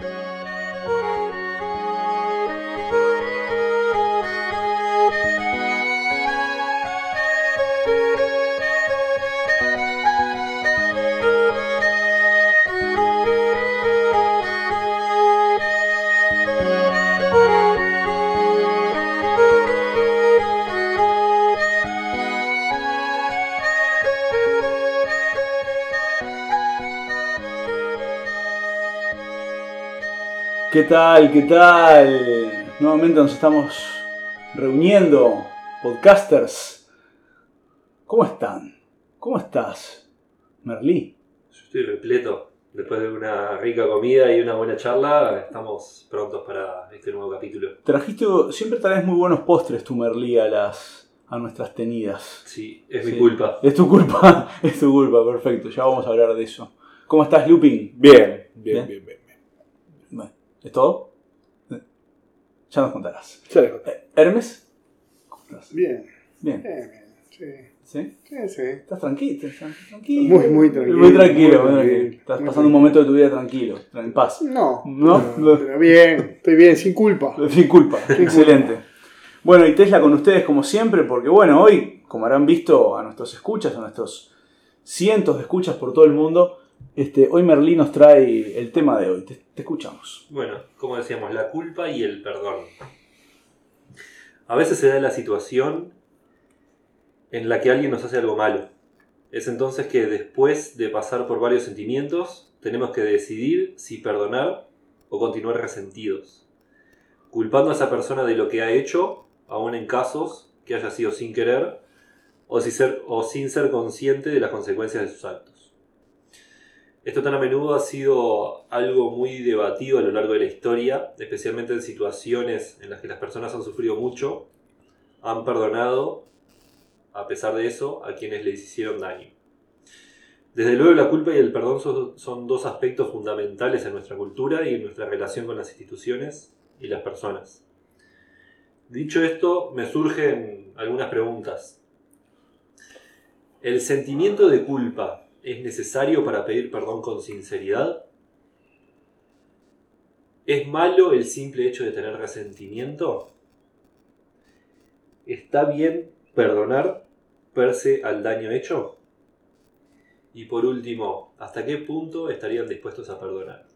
Bye. ¿Qué tal? ¿Qué tal? Nuevamente nos estamos reuniendo, podcasters. ¿Cómo están? ¿Cómo estás, Merlí? Yo estoy repleto. Después de una rica comida y una buena charla, estamos prontos para este nuevo capítulo. Trajiste, siempre traes muy buenos postres tu Merlí a las a nuestras tenidas. Sí, es mi culpa. Es tu culpa, es tu culpa, perfecto. Ya vamos a hablar de eso. ¿Cómo estás, Lupin? Bien, bien, Bien. bien, bien. ¿Es todo? Ya nos contarás. Ya les conté. Eh, ¿Hermes? ¿Cómo estás? Bien, Bien. bien, bien. Sí, ¿Sí? sí, sí. ¿Estás tranquilo? ¿Estás tranquilo? Muy, muy tranquilo, Muy tranquilo, muy tranquilo. Estás muy pasando un momento de tu vida tranquilo, en paz. No, ¿No? Pero bien, estoy bien, sin culpa. Sin culpa, excelente. Bueno, y Tesla con ustedes como siempre, porque bueno, hoy, como habrán visto a nuestros escuchas, a nuestros cientos de escuchas por todo el mundo, este, hoy Merlí nos trae el tema de hoy. Te, escuchamos. Bueno, como decíamos, la culpa y el perdón. A veces se da la situación en la que alguien nos hace algo malo. Es entonces que después de pasar por varios sentimientos, tenemos que decidir si perdonar o continuar resentidos. Culpando a esa persona de lo que ha hecho, aun en casos que haya sido sin querer, o, o sin ser consciente de las consecuencias de sus actos. Esto tan a menudo ha sido algo muy debatido a lo largo de la historia, especialmente en situaciones en las que las personas han sufrido mucho, han perdonado, a pesar de eso, a quienes les hicieron daño. Desde luego la culpa y el perdón son, dos aspectos fundamentales en nuestra cultura y en nuestra relación con las instituciones y las personas. Dicho esto, me surgen algunas preguntas. ¿El sentimiento de culpa es necesario para pedir perdón con sinceridad? ¿Es malo el simple hecho de tener resentimiento? ¿Está bien perdonar perse al daño hecho? Y por último, ¿hasta qué punto estarían dispuestos a perdonar?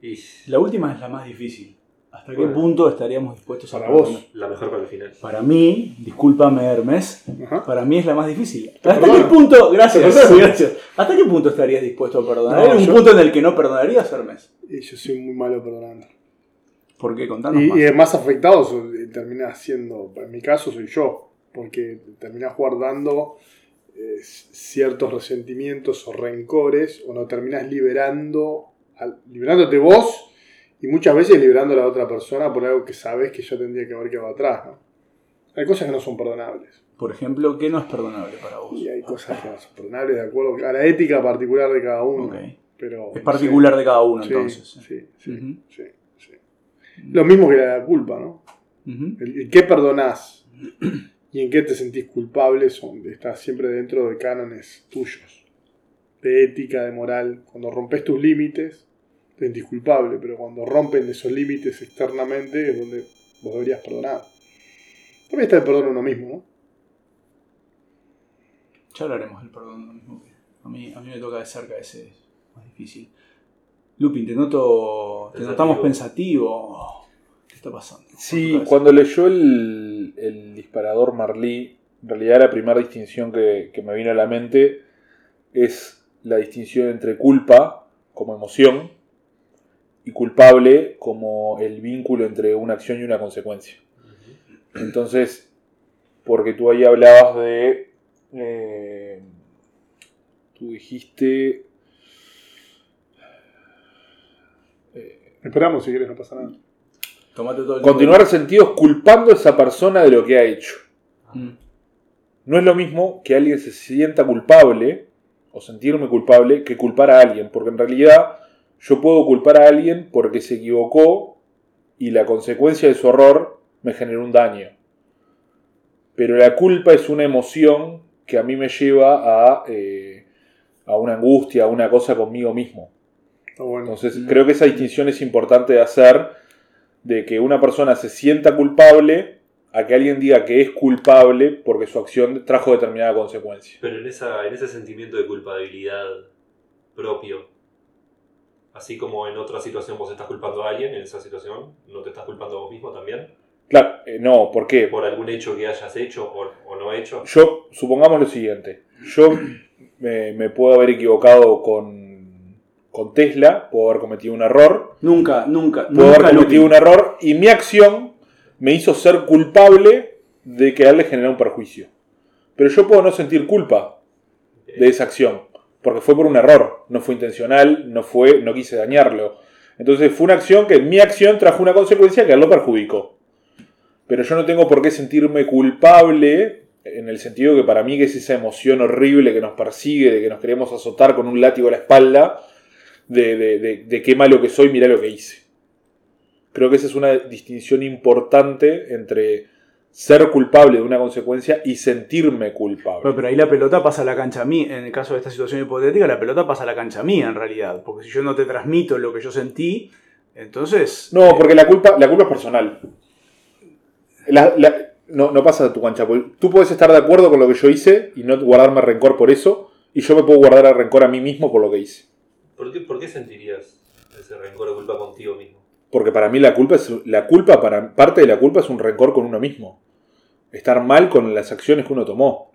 Y La última es la más difícil. ¿Hasta qué Bueno. punto estaríamos dispuestos a Para vos. la mejor para el final. Para mí, discúlpame Hermes, Ajá. para mí es la más difícil. ¿Hasta qué punto, gracias, gracias. ¿Hasta qué punto estarías dispuesto a perdonar? No, ¿Hay un yo- punto en el que no perdonarías, Hermes? Yo soy muy malo perdonando. ¿Por qué? Contanos Y, más. y el más afectado so- termina siendo, en mi caso, soy yo. Porque terminás guardando eh, ciertos resentimientos o rencores, o no terminás liberando, liberándote vos y muchas veces liberando a la otra persona por algo que sabes que yo tendría que haber quedado atrás. ¿no? Hay cosas que no son perdonables. Por ejemplo, ¿qué no es perdonable para vos? Y hay cosas que no son perdonables de acuerdo a la ética particular de cada uno. Pero, Es particular de cada uno, Sí, entonces. Sí, sí, Ujú. sí, sí. Lo mismo que la culpa, ¿no? El, el qué perdonás y en qué te sentís culpable son, está siempre dentro de cánones tuyos. De ética, de moral. Cuando rompes tus límites, te sentís culpable, pero cuando rompen esos límites externamente es donde vos deberías perdonar. También está el perdón a uno mismo, ¿no? Ya hablaremos del perdón. lo mismo que- A mí, a mí me toca de cerca ese es más difícil. Lupin, te noto. Te Pensativo. notamos pensativo. ¿Qué está pasando? Sí, ¿Por qué cuando leyó el, el disparador Marlí, en realidad la primera distinción que, que me vino a la mente es la distinción entre culpa como emoción y culpable como el vínculo entre una acción y una consecuencia. Entonces, porque tú ahí hablabas de... eh, tú dijiste... Esperamos si quieres, no pasa nada. Tomate todo el Continuar resentidos culpando a esa persona de lo que ha hecho. Mm. No es lo mismo que alguien se sienta culpable o sentirme culpable que culpar a alguien, porque en realidad yo puedo culpar a alguien porque se equivocó y la consecuencia de su error me generó un daño. Pero la culpa es una emoción que a mí me lleva a, eh, a una angustia, a una cosa conmigo mismo. Bueno. Entonces Mm. creo que esa distinción es importante de hacer, de que una persona se sienta culpable a que alguien diga que es culpable porque su acción trajo determinada consecuencia. Pero en, esa, en ese sentimiento de culpabilidad propio, así como en otra situación vos estás culpando a alguien, en esa situación no te estás culpando a vos mismo también, Claro, eh, no, ¿por qué? por algún hecho que hayas hecho o, o no hecho. Yo, supongamos lo siguiente, yo me, me puedo haber equivocado con, con Tesla, puedo haber cometido un error, Nunca, nunca, puedo haber nunca cometido un error y mi acción me hizo ser culpable de que a él le generó un perjuicio. Pero yo puedo no sentir culpa de esa acción, porque fue por un error, no fue intencional, no fue, no quise dañarlo. Entonces fue una acción que mi acción trajo una consecuencia que lo perjudicó. Pero yo no tengo por qué sentirme culpable en el sentido que para mí que es esa emoción horrible que nos persigue, de que nos queremos azotar con un látigo a la espalda, de, de, de- de qué malo que soy, mira lo que hice. Creo que esa es una distinción importante entre ser culpable de una consecuencia y sentirme culpable. Pero, pero ahí la pelota pasa a la cancha mía. En el caso de esta situación hipotética, la pelota pasa a la cancha mía en realidad. Porque si yo no te transmito lo que yo sentí, entonces. No, porque la culpa, la culpa es personal. La- la- no, no pasa a tu cancha. Tú puedes estar de acuerdo con lo que yo hice y no guardarme rencor por eso, y yo me puedo guardar el rencor a mí mismo por lo que hice. ¿Por qué, por qué sentirías ese rencor o culpa contigo mismo? Porque para mí la culpa es la culpa para parte de la culpa es un rencor con uno mismo. Estar mal con las acciones que uno tomó.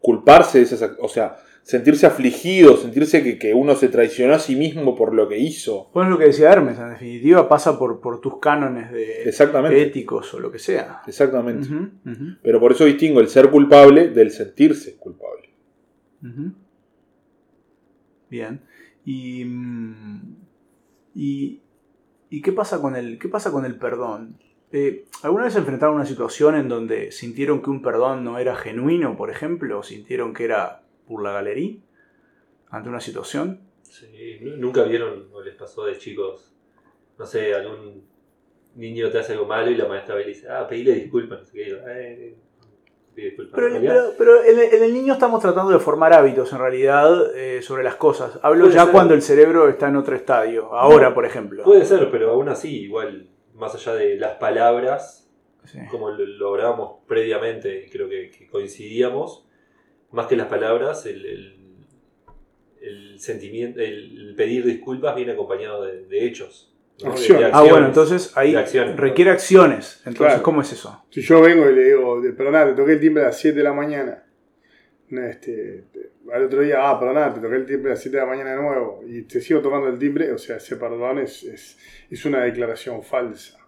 Culparse de esas, o sea, sentirse afligido, sentirse que, que uno se traicionó a sí mismo por lo que hizo. Bueno, es lo que decía Hermes, en definitiva pasa por, por tus cánones de Exactamente. éticos o lo que sea. Exactamente. Pero por eso distingo el ser culpable del sentirse culpable. Bien. Y, mm, y, ¿y qué pasa con el, qué pasa con el perdón? Eh, ¿Alguna vez enfrentaron a una situación en donde sintieron que un perdón no era genuino, por ejemplo? ¿O sintieron que era por la galería? Ante una situación. Sí, ¿nu- nunca vieron o les pasó de chicos, no sé, algún niño te hace algo malo y la maestra ve y dice, ah, pedile disculpas, no sé qué, eh, disculpas. Pero, pero- pero en, el, en el niño estamos tratando de formar hábitos en realidad eh, sobre las cosas. Hablo ya ser. cuando el cerebro está en otro estadio. Ahora, por ejemplo. Puede ser, pero aún así, igual, más allá de las palabras, Sí. como lo, lo hablábamos previamente, y creo que, que coincidíamos, más que las palabras, el, el- el sentimiento, el pedir disculpas viene acompañado de, de hechos. ¿no? De- de Acciones. Ah, bueno, entonces ahí requiere acciones. Entonces, Claro. ¿cómo es eso? Si yo vengo y le digo, perdoná, te toqué el timbre a las 7 de la mañana. No, Este, te- al otro día, ah, perdoná, te toqué el timbre a las 7 de la mañana de nuevo. Y te sigo tocando el timbre, o sea, ese perdón es, es, es una declaración falsa.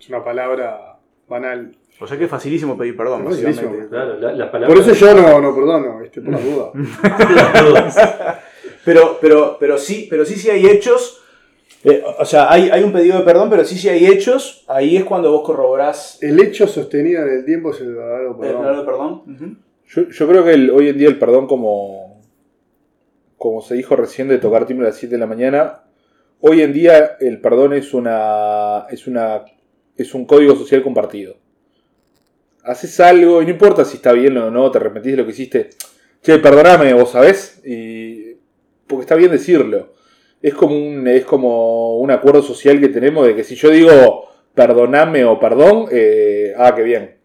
Es una palabra banal. O sea que es facilísimo pedir perdón, Es facilísimo. Claro, la-. Por eso yo no, no perdono, ¿viste? por la duda. las dudas. Pero, pero, pero sí, pero sí, sí hay hechos. eh, o sea, hay, hay un pedido de perdón, pero sí, sí hay hechos. Ahí es cuando vos corroborás El hecho sostenido en el tiempo es el verdadero el perdón. verdadero perdón. Yo, yo creo que el- hoy en día el perdón, como, como se dijo recién de tocar timbre a las 7 de la mañana, hoy en día el perdón es una. es una. es un código social compartido. Haces algo y no importa si está bien o no, te arrepentís de lo que hiciste. Che, perdoname, vos sabés. Y, porque está bien decirlo. Es como un, es como un acuerdo social que tenemos de que si yo digo perdoname o perdón, eh, ah, qué bien.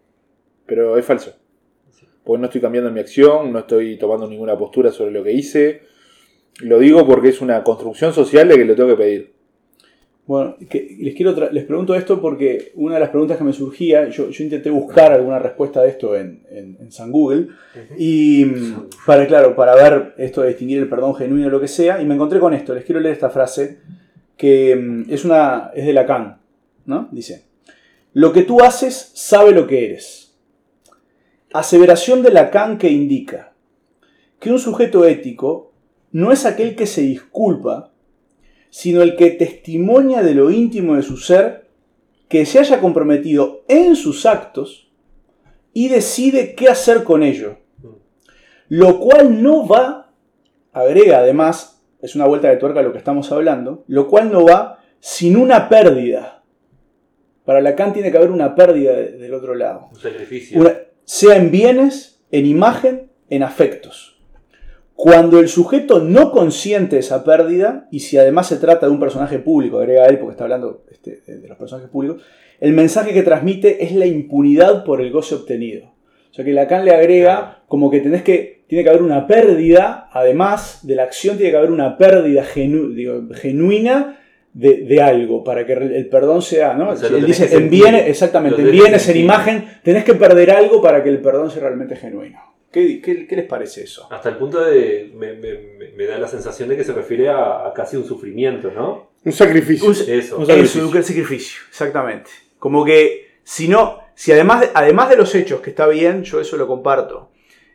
Pero es falso. Porque no estoy cambiando mi acción, no estoy tomando ninguna postura sobre lo que hice. Lo digo porque es una construcción social de que lo tengo que pedir. Bueno, que- les, quiero les pregunto esto porque una de las preguntas que me surgía, yo, yo intenté buscar alguna respuesta de esto en, en- en San Google, y mm, para, claro, para ver esto de distinguir el perdón genuino o lo que sea, y me encontré con esto, les quiero leer esta frase, que mm, es, una, es de Lacan, ¿no? Dice, lo que tú haces sabe lo que eres. Aseveración de Lacan que indica que un sujeto ético no es aquel que se disculpa, sino el que testimonia de lo íntimo de su ser, que se haya comprometido en sus actos y decide qué hacer con ello. Lo cual no va, agrega además, es una vuelta de tuerca a lo que estamos hablando, lo cual no va sin una pérdida. Para Lacan tiene que haber una pérdida de- del otro lado. Un sacrificio. Una- sea en bienes, en imagen, en afectos. Cuando el sujeto no consiente esa pérdida, y si además se trata de un personaje público, agrega él porque está hablando este, de los personajes públicos, el mensaje que transmite es la impunidad por el goce obtenido. O sea que Lacan le agrega como que tenés que, tiene que haber una pérdida, además de la acción, tiene que haber una pérdida genu- digo, genuina de, de algo para que el perdón sea, ¿no? O sea, lo Él dice, en bienes, exactamente, en bienes, en imagen, tenés que perder algo para que el perdón sea realmente genuino. ¿Qué, qué- qué les parece eso? Hasta el punto de. Me, me- me- da la sensación de que se refiere a, a casi un sufrimiento, ¿no? Un sacrificio. Un- Eso. Un Eso, sacrificio. un sacrificio, exactamente. Como que si no, si además de, además de los hechos, que está bien, yo eso lo comparto,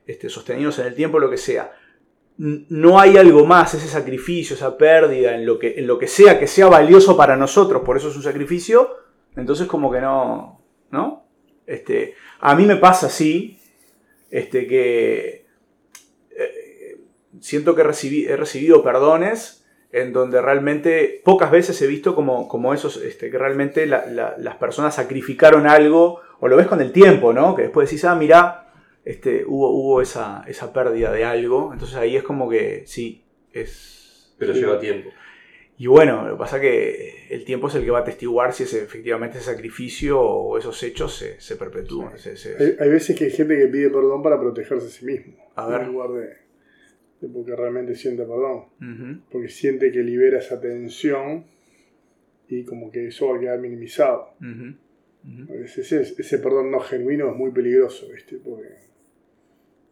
este, sostenidos en el tiempo, lo que sea, no hay algo más, ese sacrificio, esa pérdida, en lo, que, en lo que sea que sea valioso para nosotros, por eso es un sacrificio, entonces como que no, ¿no? Este, a mí me pasa así, este, que eh, siento que recibí- he recibido perdones en donde realmente pocas veces he visto como, como esos, este, que realmente la- la- las personas sacrificaron algo, o lo ves con el tiempo, ¿no? Que después decís, ah, mirá, este, hubo, hubo esa, esa pérdida de algo, entonces ahí es como que sí, es... Pero lleva tiempo. Y bueno, lo que pasa es que el tiempo es el que va a atestiguar si ese, efectivamente ese sacrificio o esos hechos se, se perpetúan. se- se- Hay, hay veces que hay gente que pide perdón para protegerse a sí mismo. A ver. En lugar de, de porque realmente siente perdón. Porque siente que libera esa tensión y como que eso va a quedar minimizado. Ese, ese perdón no genuino es muy peligroso, ¿viste? Porque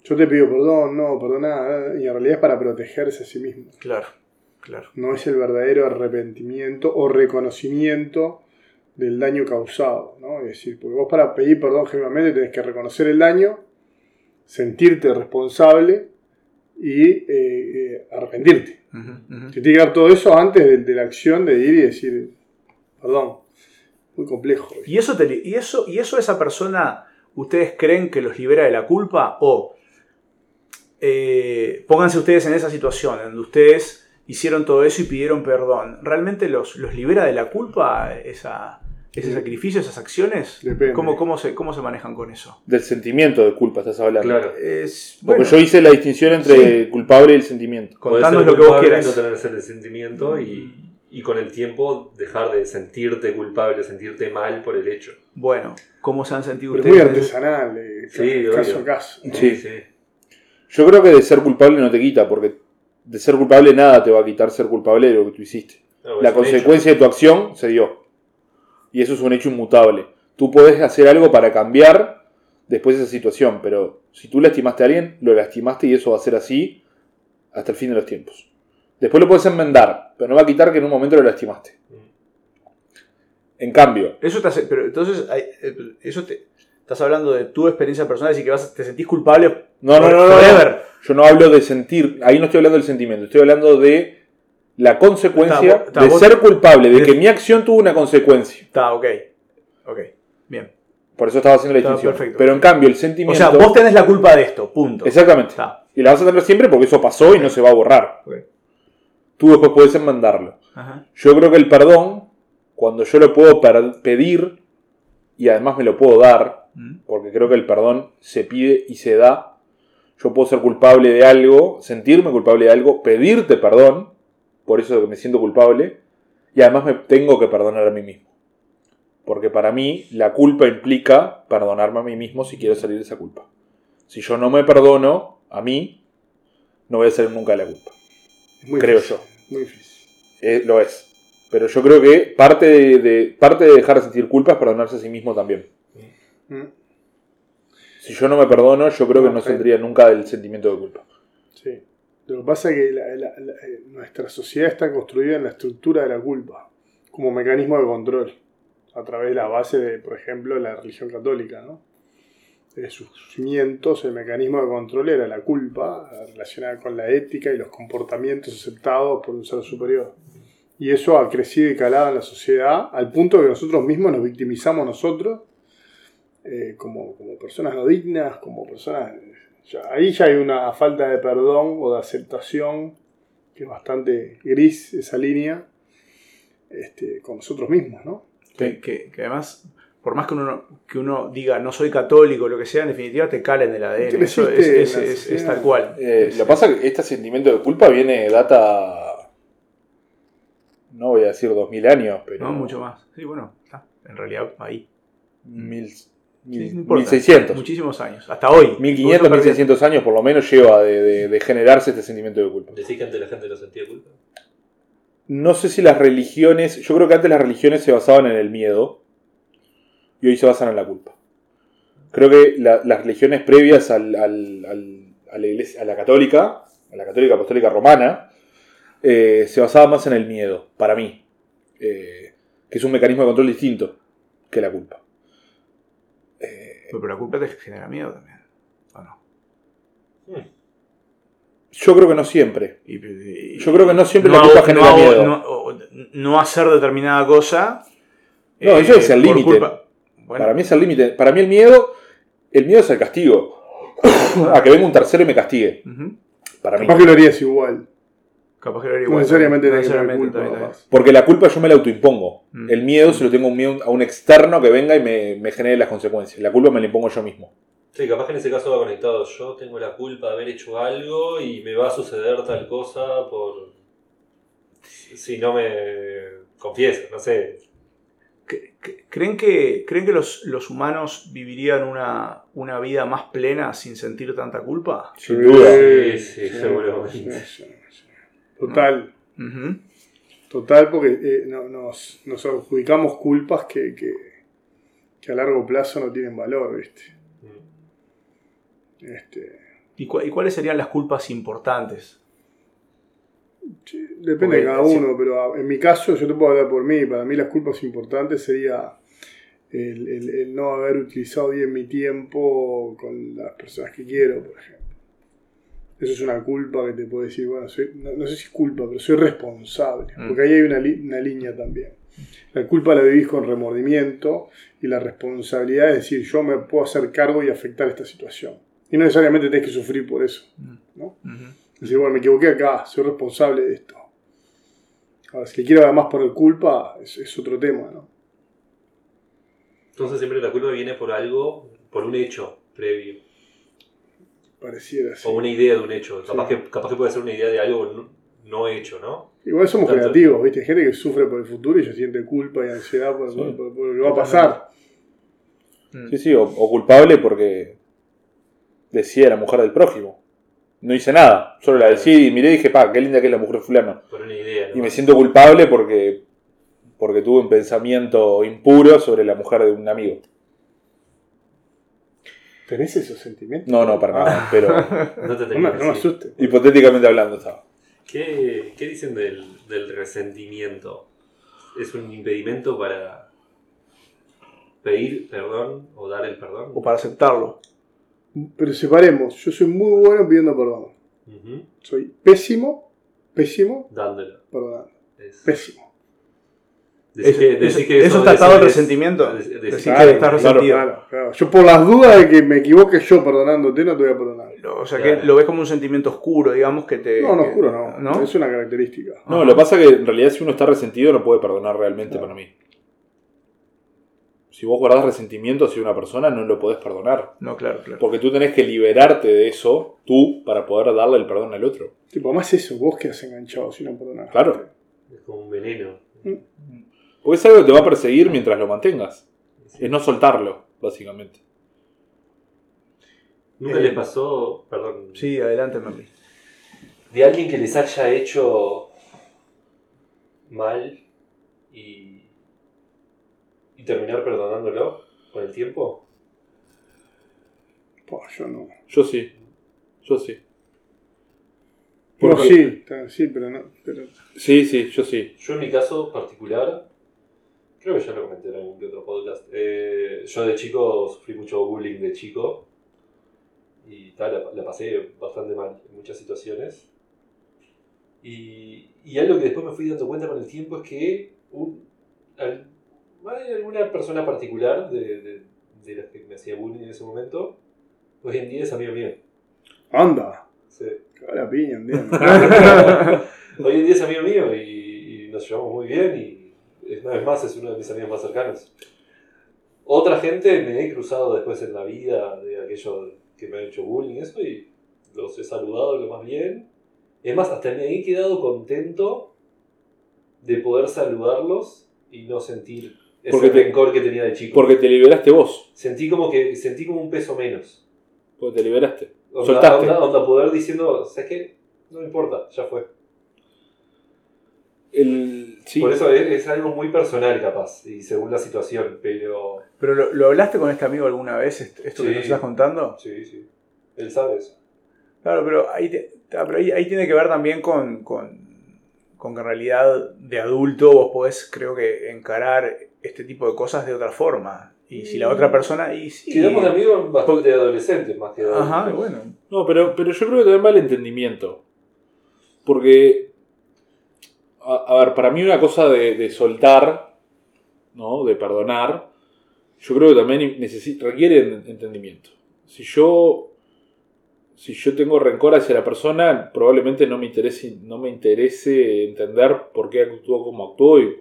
yo te pido perdón, no, perdona, y en realidad es para protegerse a sí mismo. Claro, claro. No es el verdadero arrepentimiento o reconocimiento del daño causado, ¿no? Es decir, porque vos para pedir perdón genuinamente tenés que reconocer el daño, sentirte responsable y eh, eh, arrepentirte. Ujú. Te tiene que dar todo eso antes de, de la acción de ir y decir, perdón. Muy complejo. ¿Y eso, te- y, eso, ¿Y eso esa persona, ustedes creen que los libera de la culpa? O eh, pónganse ustedes en esa situación, donde ustedes hicieron todo eso y pidieron perdón. ¿Realmente los, los libera de la culpa esa, ese Sí. sacrificio, esas acciones? Depende. ¿Cómo, cómo, se, ¿Cómo se manejan con eso? Del sentimiento de culpa estás hablando. Claro. Es, Porque bueno, yo hice la distinción entre culpable y el sentimiento. Contanos lo que vos quieras. No tener ese sentimiento y, y con el tiempo dejar de sentirte culpable, sentirte mal por el hecho. Bueno, ¿cómo se han sentido Pero es muy ustedes? artesanal, eh, Sí, caso a caso. ¿no? Sí. Yo creo que de ser culpable no te quita, porque de ser culpable nada te va a quitar ser culpable de lo que tú hiciste. No, La consecuencia de tu acción se dio. Y eso es un hecho inmutable. Tú puedes hacer algo para cambiar después de esa situación, pero si tú lastimaste a alguien, lo lastimaste y eso va a ser así hasta el fin de los tiempos. Después lo puedes enmendar, pero no va a quitar que en un momento lo lastimaste. En cambio, Eso te hace, pero entonces, eh, eso te, estás hablando de tu experiencia personal y que vas, te sentís culpable no, no, no, no. Yo no hablo de sentir, ahí no estoy hablando del sentimiento, estoy hablando de la consecuencia de ser culpable, de que mi acción tuvo una consecuencia. Está, ok. Ok, bien. Por eso estaba haciendo la distinción. perfecto. Pero en cambio, el O sentimiento. sea, vos tenés la culpa de esto, punto. Exactamente. Y la vas a tener siempre porque eso pasó y no se va a borrar. Tú después puedes enmandarlo. Ajá. Yo creo que el perdón, cuando yo lo puedo pedir y además me lo puedo dar, Mm. porque creo que el perdón se pide y se da. Yo puedo ser culpable de algo, sentirme culpable de algo, pedirte perdón, por eso que me siento culpable, y además me tengo que perdonar a mí mismo. Porque para mí la culpa implica perdonarme a mí mismo si quiero salir de esa culpa. Si yo no me perdono a mí, no voy a salir nunca de la culpa. Muy Creo difícil, Muy difícil. Eh, lo es. Pero yo creo que parte de, de- parte de dejar de sentir culpa es perdonarse a sí mismo también. Mm, Si yo no me perdono, yo creo que No, saldría nunca del sentimiento de culpa. Sí. Lo que pasa es que la- la- la- eh, nuestra sociedad está construida en la estructura de la culpa, como mecanismo de control, a través de la base de, por ejemplo, la religión católica, ¿no? De sus cimientos, el mecanismo de control era la culpa, relacionada con la ética y los comportamientos aceptados por un ser superior. Y eso ha crecido y calado en la sociedad al punto que nosotros mismos nos victimizamos nosotros eh, como, como, personas no dignas, como personas... Ahí ya hay una falta de perdón o de aceptación, que es bastante gris esa línea, este, con nosotros mismos, ¿no? Que, además por más que uno, que uno diga no soy católico, lo que sea, en definitiva te calen del ADN. Eso es, tal cual. Eh, lo que pasa que este sentimiento de culpa viene, data, no voy a decir 2000 años, pero... No, mucho más. Sí, bueno, está, en realidad ahí. Mil, 1600. Muchísimos años, hasta hoy. 1500, 1600 años por lo menos lleva de, de, generarse este sentimiento de culpa. ¿Decís que antes la gente no sentía culpa? No sé si las religiones, yo creo que antes las religiones se basaban en el miedo y hoy se basan en la culpa. Creo que las religiones previas al, a, la a la católica, a la católica apostólica romana, eh, se basaban más en el miedo, para mí, eh, que es un mecanismo de control distinto que la culpa. Pero la culpa te genera miedo también, ¿o no? Hmm. Yo creo que no siempre. Yo creo que no siempre no la culpa hago, genera miedo. No, hacer determinada cosa. No, eso eh, es el límite. Para mí es el límite. Para mí el miedo, el miedo es el castigo. a que venga un tercero y me castigue. Uh. Para mí. Capaz que lo harías igual. Capaz que igual. No necesariamente, no culpa. Porque la culpa yo me la autoimpongo. Mm. El miedo se lo tengo un, miedo a un externo que venga y me, genere las consecuencias. La culpa me la impongo yo mismo. Sí, capaz que en ese caso va conectado. Yo tengo la culpa de haber hecho algo y me va a suceder tal cosa por. Si no me confieso, no sé. ¿Creen que, creen que los, los humanos vivirían una, una, vida más plena sin sentir tanta culpa? Sin duda. Sí, sí, sí, sí seguro. Sí, Total. Total, porque eh, nos, adjudicamos culpas que, que, a largo plazo no tienen valor, ¿viste? Mm. Este... ¿Y, cuáles serían las culpas importantes? Depende de cada uno, pero en mi caso, yo te puedo hablar por mí, para mí las culpas importantes sería el no haber utilizado bien mi tiempo con las personas que quiero, por ejemplo. Eso es una culpa que te puede decir, bueno, soy, no, sé si es culpa, pero soy responsable. Mm. Porque ahí hay una, línea también. La culpa la vivís con remordimiento y la responsabilidad es decir, yo me puedo hacer cargo y afectar esta situación. Y no necesariamente tenés que sufrir por eso. Mm. ¿no? Es decir, bueno, me equivoqué acá, soy responsable de esto. Ahora, si le quiero además poner culpa, es, es, otro tema. ¿no? Entonces siempre la culpa viene por algo, por un hecho previo. Pareciera así. O una idea de un hecho. Capaz, que, capaz que puede ser una idea de algo no, hecho, ¿no? Igual somos creativos, ¿viste? Hay gente que sufre por el futuro y se siente culpa y ansiedad por, sí. por, lo que va a pasar. Mm. Sí, sí, o, culpable porque decía la mujer del prójimo. No hice nada, solo la decía y miré y dije, pa, qué linda que es la mujer fulana. Y me siento culpable porque, porque tuve un pensamiento impuro sobre la mujer de un amigo. ¿Tenés esos sentimientos? No, no, para nada, ah. pero. No te no, no me asustes. Hipotéticamente hablando, estaba. ¿Qué, dicen del, resentimiento? ¿Es un impedimento para pedir perdón o dar el perdón? O para aceptarlo. Pero separemos, yo soy muy bueno pidiendo perdón. Soy pésimo, pésimo. Dándolo. Perdón. Pésimo. Es que, eso, que eso, está estado de resentimiento. Decir que estás resentido. Claro, claro. Yo por las dudas de que me equivoque yo perdonándote, no te voy a perdonar. No, o sea que lo ves como un sentimiento oscuro, digamos, que te... No, no oscuro no. no. Es una característica. No, lo que pasa es que en realidad si uno está resentido no puede perdonar realmente para mí. Si vos guardás resentimiento hacia una persona, no lo podés perdonar. No, claro, claro. Porque tú tenés que liberarte de eso, tú, para poder darle el perdón al otro. Tipo, además eso, vos quedas enganchado si no perdonás. Claro. Es como un veneno. Mm. Porque es algo que te va a perseguir mientras lo mantengas. Es no soltarlo, básicamente. ¿Nunca les eh, pasó, perdón? Sí, adelante, Merly. De alguien que les haya hecho mal y, y terminar perdonándolo con el tiempo. Pues yo no. Yo sí. Yo sí. Porque... No, sí, pero no. Sí, sí, yo sí. Yo en mi caso particular creo que ya lo comenté en algún otro podcast. Eh, yo de chico sufrí mucho bullying de chico y tal, la, pasé bastante mal en muchas situaciones. Y, algo que después me fui dando cuenta con el tiempo es que un, al, alguna persona particular de, las que me hacía bullying en ese momento, hoy en día es amigo mío. ¡Anda! Sí. la piña, un día. hoy en día es amigo mío y, y nos llevamos muy bien y una vez más, es uno de mis amigos más cercanos. Otra gente me he cruzado después en la vida de aquello que me han hecho bullying, eso, y los he saludado lo más bien. Es más, hasta me he quedado contento de poder saludarlos y no sentir ese porque rencor te, que tenía de chico. Porque te liberaste vos. Sentí como que sentí como un peso menos. Porque te liberaste. Onda, Soltaste. Onda, onda poder diciendo, ¿sabes qué? No me importa, ya fue. El, sí. Por eso es, es algo muy personal, capaz, y según la situación, pero. ¿Pero lo, lo hablaste con este amigo alguna vez, est- esto que nos estás contando? Sí, sí. Él sabe eso. Claro, pero ahí, te- ah, pero ahí, ahí tiene que ver también con, con, con que en realidad de adulto vos podés, creo que, encarar este tipo de cosas de otra forma. Y si la otra persona... Y sí, Quedamos de amigos bastante adolescentes, más que de Ajá, bueno. No, pero, pero yo creo que también va el entendimiento. Porque, a, ver, para mí una cosa de, soltar, ¿no? De perdonar, yo creo que también requiere en- entendimiento. Si yo, si yo tengo rencor hacia la persona, probablemente no me interese, no me interese entender por qué actuó como actuó. Y,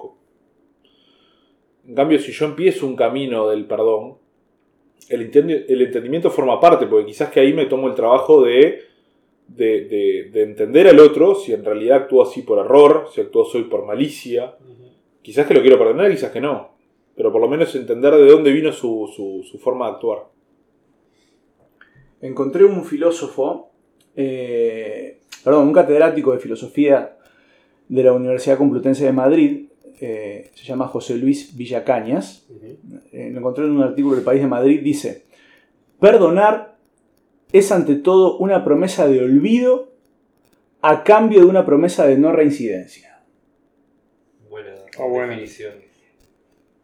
en cambio, si yo empiezo un camino del perdón, el entendimiento forma parte, porque quizás que ahí me tomo el trabajo de, de, de- de entender al otro si en realidad actuó así por error, si actuó así por malicia. Quizás que lo quiero perdonar, quizás que no. Pero por lo menos entender de dónde vino su, su, su forma de actuar. Encontré un filósofo, eh, perdón, un catedrático de filosofía de la Universidad Complutense de Madrid, eh, se llama José Luis Villacañas, eh, lo encontré en un artículo del País de Madrid, dice, perdonar es ante todo una promesa de olvido a cambio de una promesa de no reincidencia. Buena bueno. definición.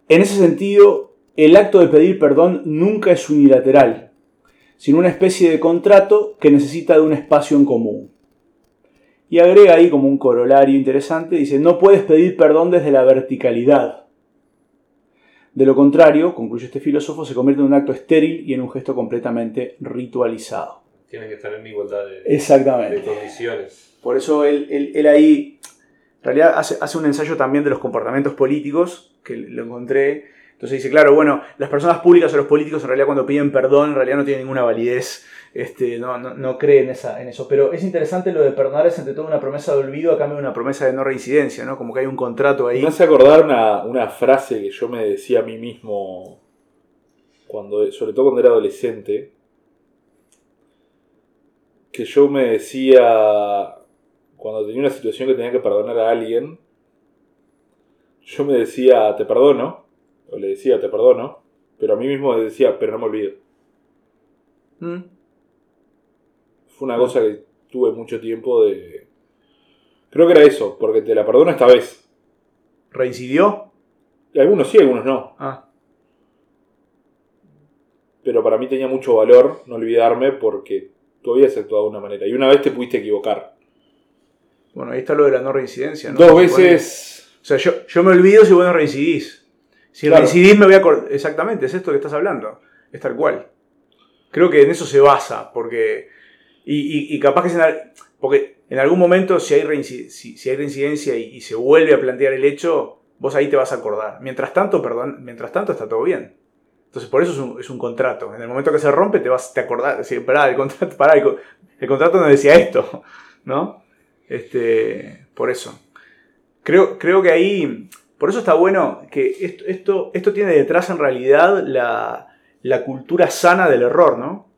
En ese sentido, el acto de pedir perdón nunca es unilateral, sino una especie de contrato que necesita de un espacio en común. Y agrega ahí como un corolario interesante, dice, no puedes pedir perdón desde la verticalidad. De lo contrario, concluye este filósofo, se convierte en un acto estéril y en un gesto completamente ritualizado. Tienen que estar en igualdad de, Exactamente. de condiciones. Por eso él, él- él ahí, en realidad, hace, hace un ensayo también de los comportamientos políticos, que lo encontré. Entonces dice, claro, bueno, las personas públicas o los políticos en realidad cuando piden perdón, en realidad no tienen ninguna validez, este, no, no, no creen esa, en eso. Pero es interesante lo de perdonar es ante todo una promesa de olvido a cambio de una promesa de no reincidencia, ¿no? Como que hay un contrato ahí. Me hace acordar una, una frase que yo me decía a mí mismo, cuando, sobre todo cuando era adolescente, que yo me decía, cuando tenía una situación que tenía que perdonar a alguien, yo me decía, te perdono, o le decía, te perdono, pero a mí mismo me decía, pero no me olvido. ¿Mm? Fue una cosa que tuve mucho tiempo de... Creo que era eso, porque te la perdono esta vez. ¿Reincidió? Algunos sí, algunos no. Ah, pero para mí tenía mucho valor no olvidarme porque tú habías actuado de una manera y una vez te pudiste equivocar. bueno, ahí está lo de la no reincidencia, ¿no? Dos veces... O sea, yo, yo me olvido si vos no reincidís. Si Claro. reincidís me voy a acordar. Exactamente, es esto que estás hablando. Es tal cual. Creo que en eso se basa, porque. Y, capaz que es en, porque en algún momento, si hay, reincidencia y, se vuelve a plantear el hecho, vos ahí te vas a acordar. Mientras tanto, perdón, mientras tanto está todo bien. Entonces, por eso es un, es un contrato. En el momento que se rompe, te vas te acordar. Decir, pará, el contrato, el contrato no decía esto. ¿No? Este, por eso. Creo, creo que ahí, por eso está bueno que esto, esto, esto tiene detrás en realidad la, la cultura sana del error, ¿no?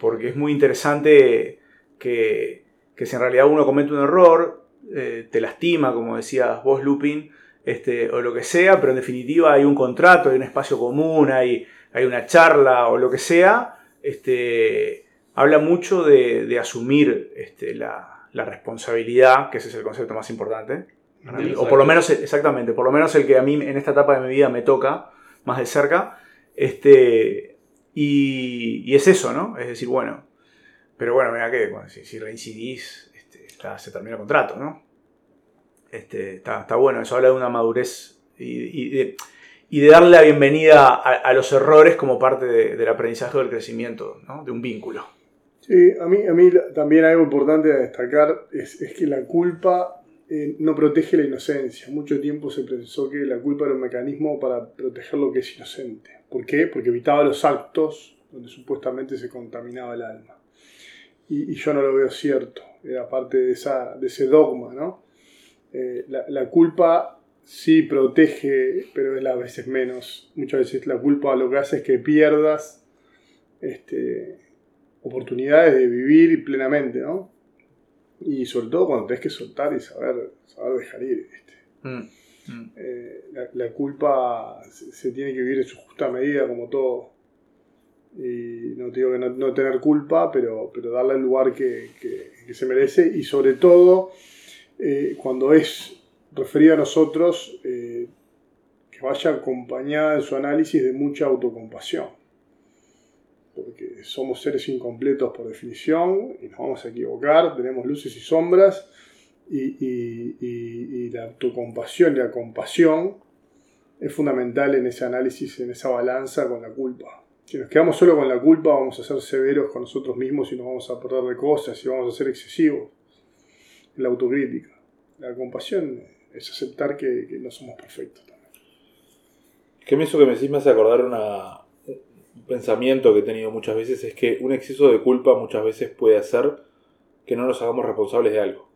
Porque es muy interesante que, que si en realidad uno comete un error, eh, te lastima, como decías vos, Lupin, este, o lo que sea, pero en definitiva hay un contrato, hay un espacio común, hay, hay una charla o lo que sea, este, habla mucho de, de asumir este, la, la responsabilidad, que ese es el concepto más importante, para mí, o por lo menos, exactamente, por lo menos el que a mí en esta etapa de mi vida me toca más de cerca. Este, y, es eso, ¿no? Es decir, bueno, pero bueno, mira que si, si reincidís, este, está- se termina el contrato, ¿no? Este, está, está bueno, eso habla de una madurez y, de, y de darle la bienvenida a, los errores como parte de- del aprendizaje o del crecimiento, ¿no? De un vínculo. Sí, a mí, a mí también algo importante a destacar es, es que la culpa eh, no protege la inocencia. Mucho tiempo se pensó que la culpa era un mecanismo para proteger lo que es inocente. ¿Por qué? Porque evitaba los actos donde supuestamente se contaminaba el alma. Y, yo no lo veo cierto. Era parte de, ese dogma, ¿no? Eh, la, la, culpa sí protege, pero es a veces menos. Muchas veces la culpa lo que hace es que pierdas este, oportunidades de vivir plenamente, ¿no? Y sobre todo cuando tenés que soltar y saber, saber dejar ir. Mm, mm. Eh, la, culpa se, tiene que vivir en su justa medida, como todo. Y no digo que no, tener culpa, pero, pero darle el lugar que, se merece. Y sobre todo, eh, cuando es referida a nosotros, eh, que vaya acompañada en su análisis de mucha autocompasión porque somos seres incompletos por definición y nos vamos a equivocar, tenemos luces y sombras, y, la autocompasión y la compasión es fundamental en ese análisis, en esa balanza con la culpa. Si nos quedamos solo con la culpa, vamos a ser severos con nosotros mismos y nos vamos a perder de cosas y vamos a ser excesivos en la autocrítica. La compasión es aceptar que, no somos perfectos. Que me eso que me decís me hace acordar una, pensamiento que he tenido muchas veces es que un exceso de culpa muchas veces puede hacer que no nos hagamos responsables de algo.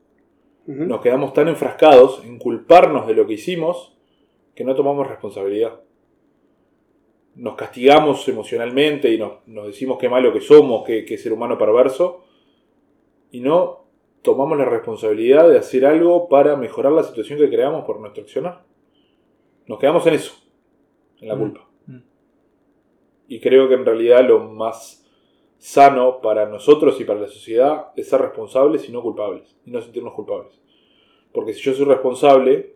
Nos quedamos tan enfrascados en culparnos de lo que hicimos que no tomamos responsabilidad. Nos castigamos emocionalmente y nos, decimos qué malo que somos, qué, qué ser humano perverso, y no tomamos la responsabilidad de hacer algo para mejorar la situación que creamos por nuestro accionar. Nos quedamos en eso, en la culpa. Y creo que en realidad lo más sano para nosotros y para la sociedad es ser responsables y no culpables, y no sentirnos culpables. Porque si yo soy responsable,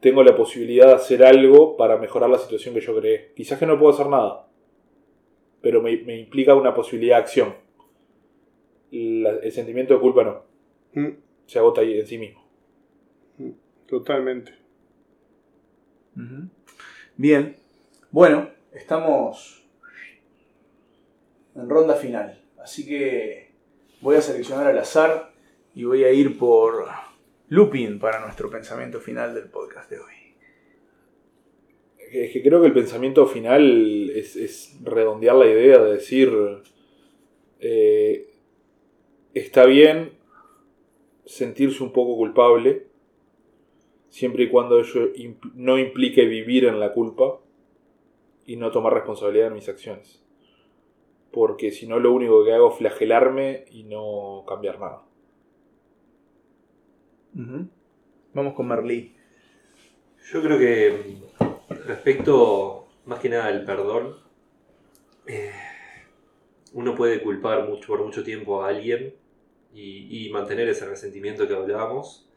tengo la posibilidad de hacer algo para mejorar la situación que yo creé. Quizás que no puedo hacer nada, pero me, implica una posibilidad de acción. el sentimiento de culpa no. Mm. Se agota ahí en sí mismo. Mm. Totalmente. Bien. Bueno, estamos en ronda final. Así que voy a seleccionar al azar y voy a ir por Lupin para nuestro pensamiento final del podcast de hoy. Es que creo que el pensamiento final es, redondear la idea de decir, eh, está bien sentirse un poco culpable, siempre y cuando ello no implique vivir en la culpa y no tomar responsabilidad de mis acciones. Porque si no, lo único que hago es flagelarme y no cambiar nada. Vamos con Merlí. Yo creo que respecto más que nada al perdón, eh, uno puede culpar mucho, por mucho tiempo a alguien y, y mantener ese resentimiento que hablábamos.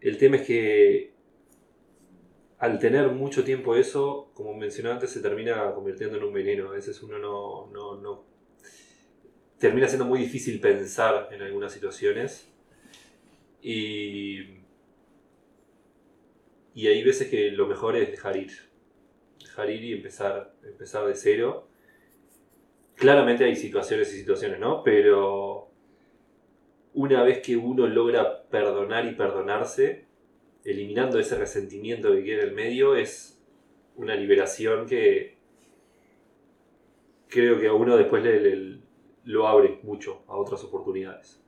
El tema es que al tener mucho tiempo eso, como mencionaba antes, se termina convirtiendo en un veneno. A veces uno no, no, no termina siendo muy difícil pensar en algunas situaciones. Y, y hay veces que lo mejor es dejar ir. Dejar ir y empezar, empezar de cero. Claramente hay situaciones y situaciones, ¿no? Pero una vez que uno logra perdonar y perdonarse, eliminando ese resentimiento que queda en el medio, es una liberación que creo que a uno después le, lo abre mucho a otras oportunidades.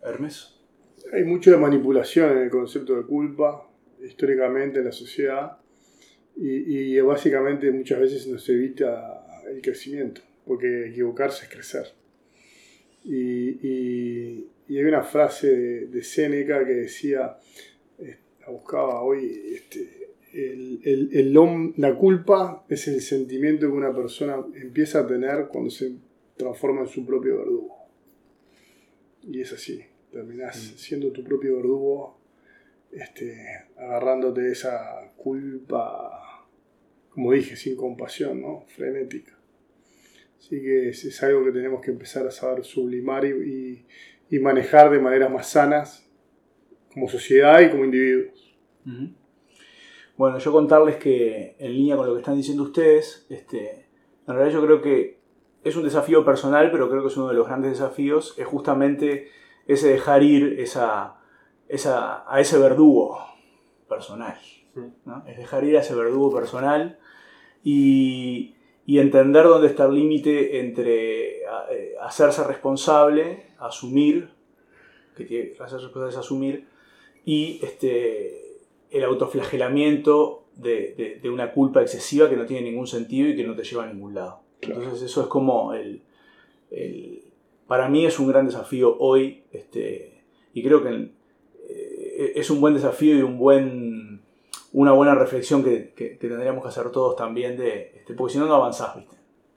Hermes. Hay mucho de manipulación en el concepto de culpa, históricamente en la sociedad, y, básicamente muchas veces nos evita el crecimiento, porque equivocarse es crecer. y, y hay una frase de, de Séneca que decía, eh, la buscaba hoy, este, el, la culpa es el sentimiento que una persona empieza a tener cuando se transforma en su propio verdugo. Y es así, terminás mm. siendo tu propio verdugo, este, agarrándote esa culpa, como dije, sin compasión, ¿no? frenética. Así que es, algo que tenemos que empezar a saber sublimar y y manejar de maneras más sanas como sociedad y como individuos. Bueno, yo contarles que en línea con lo que están diciendo ustedes, este, en realidad yo creo que es un desafío personal, pero creo que es uno de los grandes desafíos, es justamente ese dejar ir esa, esa, a ese verdugo personal. ¿no? Es dejar ir a ese verdugo personal y, y entender dónde está el límite entre eh, hacerse responsable, asumir, que tiene que hacerse responsable es asumir, y este, el autoflagelamiento de, de, una culpa excesiva que no tiene ningún sentido y que no te lleva a ningún lado. Entonces eso es como el, el, para mí es un gran desafío hoy este, y creo que eh, es un buen desafío y un buen, una buena reflexión que, que, tendríamos que hacer todos también de, este, porque si no no avanzás, ¿viste?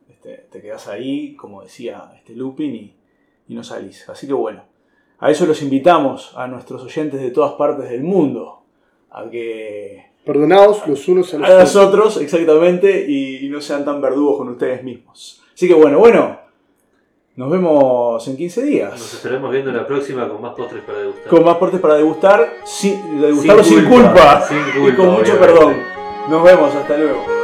Este, te quedas ahí, como decía este Lupin, y, y no salís. Así que bueno, a eso los invitamos a nuestros oyentes de todas partes del mundo, a que Perdonaos los unos a los, a los otros, exactamente, y, no sean tan verdugos con ustedes mismos. Así que bueno, bueno, nos vemos en 15 días. Nos estaremos viendo la próxima con más postres para degustar. Con más postres para degustar, sin, degustarlo sin, culpa, sin culpa, y con mucho perdón. Nos vemos, hasta luego.